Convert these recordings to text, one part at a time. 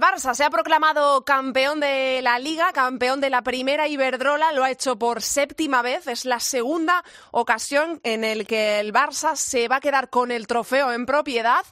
Barça. Se ha proclamado campeón de la Liga, campeón de la Primera Iberdrola, lo ha hecho por séptima vez, es la segunda ocasión en el que el Barça se va a quedar con el trofeo en propiedad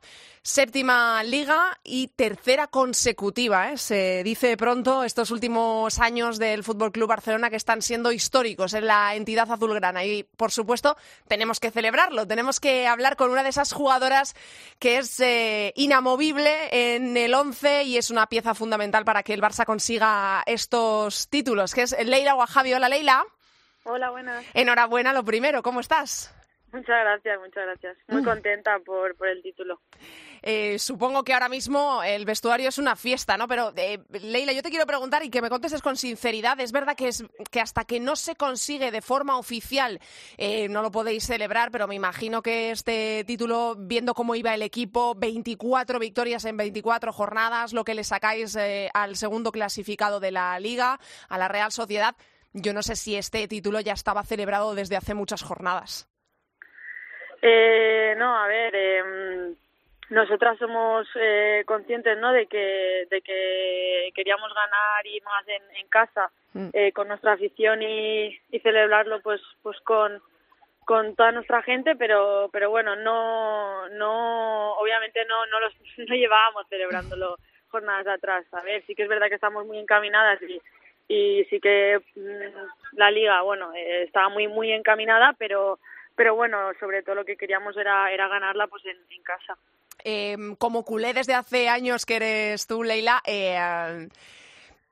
séptima liga y tercera consecutiva. ¿eh? Se dice pronto estos últimos años del Fútbol Club Barcelona que están siendo históricos en la entidad azulgrana y por supuesto tenemos que celebrarlo. Tenemos que hablar con una de esas jugadoras que es eh, inamovible en el once y es una pieza fundamental para que el Barça consiga estos títulos, que es Leila Wahabi. Hola Leila. Hola, buenas. Enhorabuena, lo primero. ¿Cómo estás? Muchas gracias, muchas gracias. Muy contenta por, por el título. Eh, supongo que ahora mismo el vestuario es una fiesta, ¿no? Pero, eh, Leila, yo te quiero preguntar y que me contestes con sinceridad. ¿Es verdad que, es, que hasta que no se consigue de forma oficial eh, no lo podéis celebrar, pero me imagino que este título, viendo cómo iba el equipo, 24 victorias en 24 jornadas, lo que le sacáis al segundo clasificado de la Liga, a la Real Sociedad, yo no sé si este título ya estaba celebrado desde hace muchas jornadas. Eh, no, a ver, eh, nosotras somos eh, conscientes, ¿no? De que de que queríamos ganar y más en, en casa mm. eh, con nuestra afición y, y celebrarlo, pues, pues con con toda nuestra gente, pero pero bueno, no no obviamente no no los no llevábamos celebrándolo jornadas atrás, a ver, sí que es verdad que estamos muy encaminadas y y sí que mm, la liga, bueno, eh, estaba muy muy encaminada, pero pero bueno, sobre todo lo que queríamos era, era ganarla pues en, en casa. Eh, como culé desde hace años que eres tú, Leila, eh,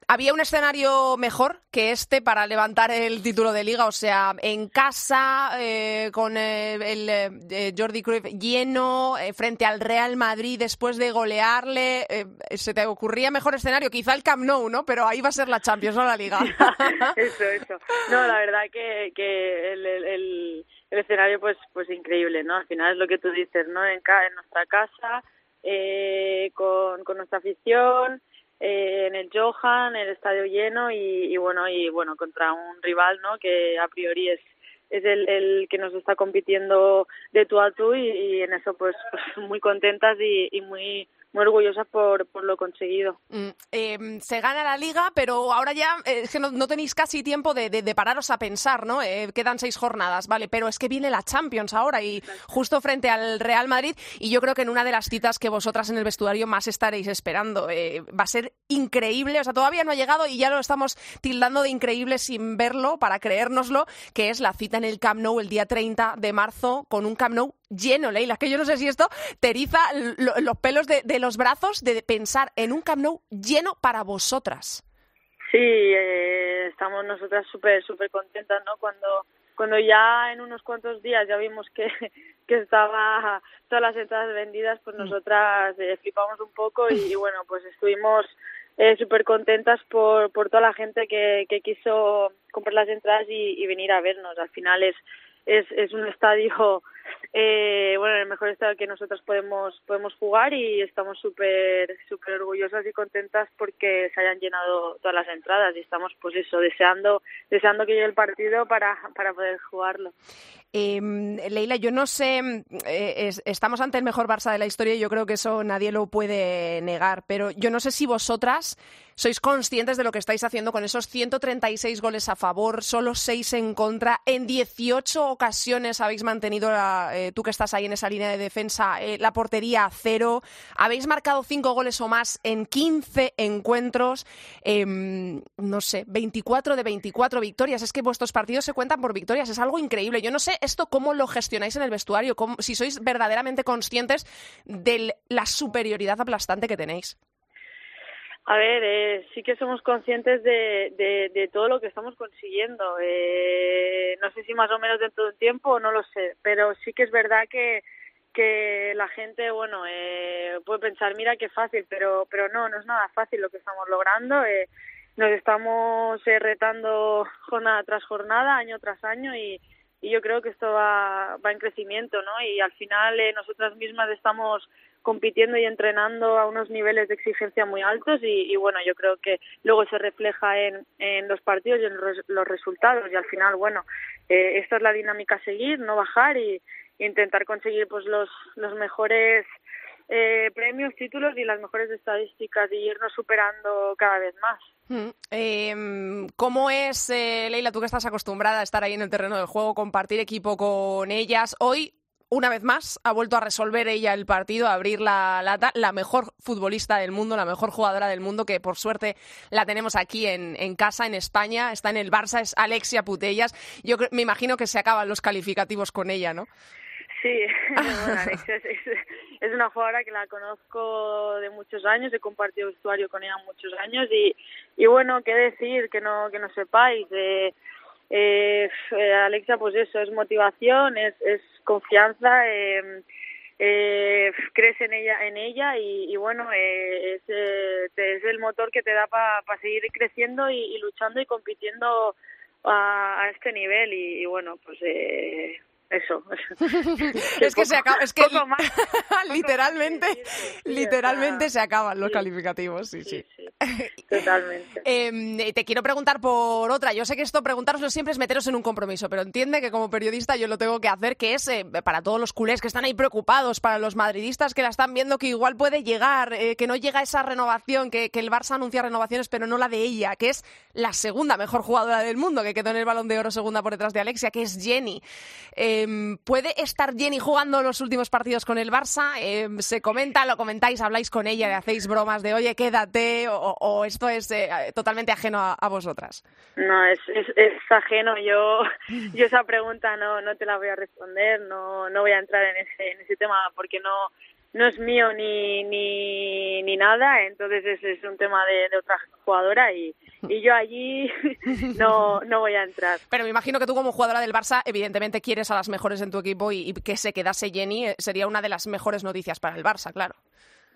¿había un escenario mejor que este para levantar el título de liga? O sea, en casa, eh, con eh, el eh, Jordi Cruyff lleno, frente al Real Madrid después de golearle, ¿se te ocurría mejor escenario? Quizá el Camp Nou, ¿no? Pero ahí va a ser la Champions, no la liga. eso, eso. No, la verdad que, que el el escenario pues pues increíble, ¿no? Al final es lo que tú dices, ¿no? En, en nuestra casa, eh, con, con nuestra afición, eh, en el Johan, el estadio lleno y, y, bueno y bueno contra un rival, ¿no? Que a priori es es el, el que nos está compitiendo de tú a tú y, y en eso pues, pues muy contentas y, y muy muy orgullosa por, por lo conseguido. Mm, em, se gana la liga, pero ahora ya eh, es que no, no tenéis casi tiempo de, de, pararos a pensar, ¿no? Eh, quedan seis jornadas, vale, pero es que viene la Champions ahora y justo frente al Real Madrid y yo creo que en una de las citas que vosotras en el vestuario más estaréis esperando. Eh, va a ser increíble, o sea, todavía no ha llegado y ya lo estamos tildando de increíble sin verlo, para creérnoslo, que es la cita en el Camp Nou el día 30 de marzo con un Camp Nou lleno, Leila, que yo no sé si esto te eriza los pelos de, los brazos de pensar en un Camp Nou lleno para vosotras. Sí, eh, estamos nosotras súper, súper contentas, ¿no? Cuando, cuando ya en unos cuantos días ya vimos que, que estaba todas las entradas vendidas, pues mm. nosotras eh, flipamos un poco y, bueno, pues estuvimos eh, súper contentas por, por toda la gente que, que quiso comprar las entradas y, venir a vernos. Al final es, es, es un estadio eh, bueno, el mejor estado que nosotros podemos podemos jugar y estamos súper súper orgullosas y contentas porque se hayan llenado todas las entradas y estamos pues eso deseando deseando que llegue el partido para para poder jugarlo. Eh, Leila, yo no sé, eh, estamos ante el mejor Barça de la historia y yo creo que eso nadie lo puede negar, pero yo no sé si vosotras sois conscientes de lo que estáis haciendo con esos 136 goles a favor, solo 6 en contra. En 18 ocasiones habéis mantenido, eh, tú que estás ahí en esa línea de defensa, eh, la portería a cero. Habéis marcado 5 goles o más en 15 encuentros. Em, no sé, 24 de 24 victorias. Es que vuestros partidos se cuentan por victorias. Es algo increíble. Yo no sé esto cómo lo gestionáis en el vestuario, si sois verdaderamente conscientes de la superioridad aplastante que tenéis. A ver, eh, sí que somos conscientes de, de, de, todo lo que estamos consiguiendo. Eh, no sé si más o menos dentro de un tiempo, no lo sé, pero sí que es verdad que, que la gente, bueno, eh, puede pensar, mira qué fácil, pero, pero no, no es nada fácil lo que estamos logrando. Eh, nos estamos eh, retando jornada tras jornada, año tras año y, y yo creo que esto va, va en crecimiento, ¿no? Y al final eh, nosotras mismas estamos compitiendo y entrenando a unos niveles de exigencia muy altos y, y bueno, yo creo que luego se refleja en, en los partidos y en los, resultados y al final, bueno, eh, esta es la dinámica a seguir, no bajar y, intentar conseguir pues los, los mejores eh, premios, títulos y las mejores estadísticas y irnos superando cada vez más. Mm, em, ¿Cómo es, eh, Leila, tú que estás acostumbrada a estar ahí en el terreno del juego, compartir equipo con ellas? Hoy una vez más ha vuelto a resolver ella el partido, a abrir la lata, la mejor futbolista del mundo, la mejor jugadora del mundo, que por suerte la tenemos aquí en, casa, en España, está en el Barça, es Alexia Putellas. Yo me imagino que se acaban los calificativos con ella, ¿no? Sí, bueno, Alexia es, una jugadora que la conozco de muchos años, he compartido vestuario con ella muchos años y, y bueno, qué decir, que no, que no sepáis. Eh, eh, Alexia, pues eso, es motivación, es, es confianza, eh, eh, crees en ella, en ella y, bueno, eh, es, eh, es, el motor que te da para seguir creciendo y, luchando y compitiendo a, este nivel y, y bueno, pues eh, eso. es que se acaba, es que literalmente, literalmente se acaban los calificativos, sí, sí. Totalmente. Em, te quiero preguntar por otra. Yo sé que esto preguntaroslo siempre es meteros en un compromiso, pero entiende que como periodista yo lo tengo que hacer, que es eh, para todos los culés que están ahí preocupados, para los madridistas que la están viendo que igual puede llegar, eh, que no llega esa renovación, que, que el Barça anuncia renovaciones, pero no la de ella, que es la segunda mejor jugadora del mundo, que quedó en el balón de oro segunda por detrás de Alexia, que es Jenny. Em, ¿Puede estar Jenny jugando los últimos partidos con el Barça? Em, ¿Se comenta, lo comentáis, habláis con ella, le hacéis bromas de, oye, quédate, o, esto es eh, totalmente ajeno a, vosotras? No, es, es, ajeno. Yo, yo esa pregunta no, no te la voy a responder, no, no voy a entrar en ese, en ese tema porque no, no es mío ni, ni, ni nada, entonces ese es un tema de, de otra jugadora y, y yo allí no, no voy a entrar. Pero me imagino que tú como jugadora del Barça evidentemente quieres a las mejores en tu equipo y, que se quedase Jenny eh, sería una de las mejores noticias para el Barça, claro.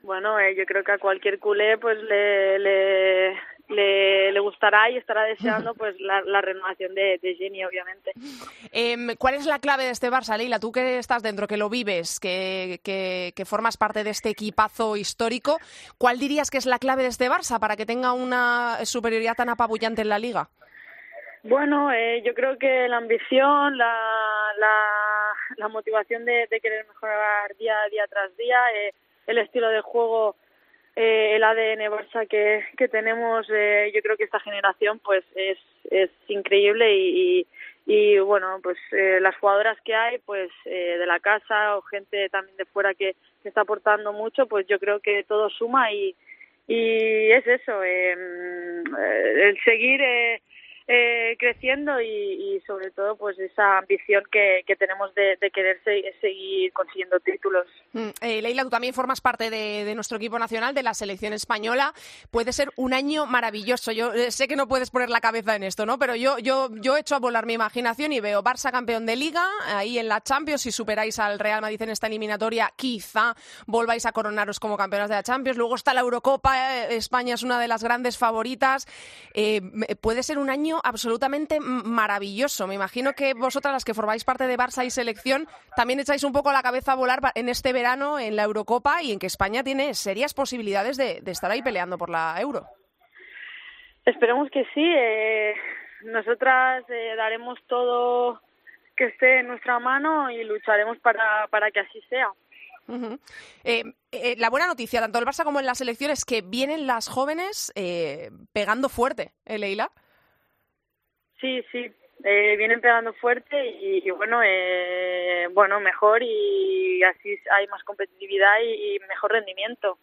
Bueno, eh, yo creo que a cualquier culé pues le, le, le, gustará y estará deseando pues la, renovación de, Jenny, obviamente. Em, ¿Cuál es la clave de este Barça, Leila? Tú que estás dentro, que lo vives, que, que, formas parte de este equipazo histórico, ¿cuál dirías que es la clave de este Barça para que tenga una superioridad tan apabullante en la liga? Bueno, eh, yo creo que la ambición, la, la, motivación de, querer mejorar día, día tras día, eh, el estilo de juego eh, el ADN Barça que, que tenemos, eh, yo creo que esta generación pues es, es increíble y, y, bueno, pues eh, las jugadoras que hay pues eh, de la casa o gente también de fuera que, que está aportando mucho, pues yo creo que todo suma y, y es eso, eh, el seguir eh, eh, creciendo y, sobre todo pues esa ambición que, tenemos de, querer seguir consiguiendo títulos. Mm, eh, Leila, tú también formas parte de, nuestro equipo nacional, de la selección española. Puede ser un año maravilloso. Yo eh, sé que no puedes poner la cabeza en esto, ¿no? Pero yo, yo, yo he hecho a volar mi imaginación y veo Barça campeón de Liga, ahí en la Champions, si superáis al Real Madrid en esta eliminatoria, quizá volváis a coronaros como campeonas de la Champions. Luego está la Eurocopa, España es una de las grandes favoritas. puede ser un año absolutamente maravilloso. Me imagino que vosotras, las que formáis parte de Barça y selección, también echáis un poco la cabeza a volar en este verano en la Eurocopa y en que España tiene serias posibilidades de, estar ahí peleando por la Euro. Esperemos que sí. Eh, nosotras eh, daremos todo que esté en nuestra mano y lucharemos para, para que así sea. Eh, la buena noticia, tanto el Barça como en las selecciones, es que vienen las jóvenes pegando fuerte, ¿eh, Leila? Sí, sí, eh, vienen pegando fuerte y, bueno, eh, bueno, mejor y así hay más competitividad y, mejor rendimiento.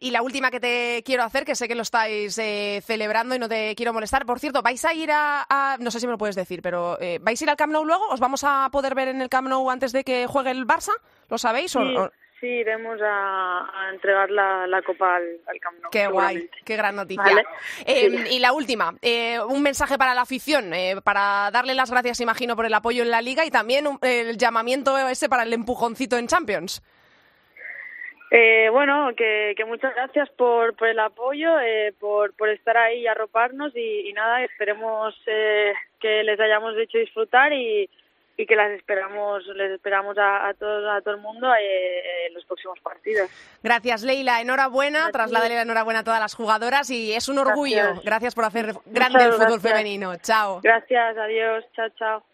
Y la última que te quiero hacer, que sé que lo estáis eh, celebrando y no te quiero molestar. Por cierto, ¿vais a ir a, no sé si me lo puedes decir, pero ¿vais a ir al Camp Nou luego? ¿Os vamos a poder ver en el Camp Nou antes de que juegue el Barça? ¿Lo sabéis? o, Sí, iremos a, entregar la, copa al, al Camp Nou. Qué guay, qué gran noticia. Em, y la última, eh, un mensaje para la afición, eh, para darle las gracias, imagino, por el apoyo en la Liga y también el llamamiento ese para el empujoncito en Champions. Eh, bueno, que, muchas gracias por, por el apoyo, por, por estar ahí y arroparnos y, y nada, esperemos que les hayamos hecho disfrutar y, y que las esperamos, les esperamos a, a, todo, a todo el mundo eh, en los próximos partidos. Gracias, Leila. Enhorabuena. Trasládale la enhorabuena a todas las jugadoras y es un orgullo. Gracias, por hacer grande el fútbol femenino. Chao. Gracias, adiós. Chao, chao.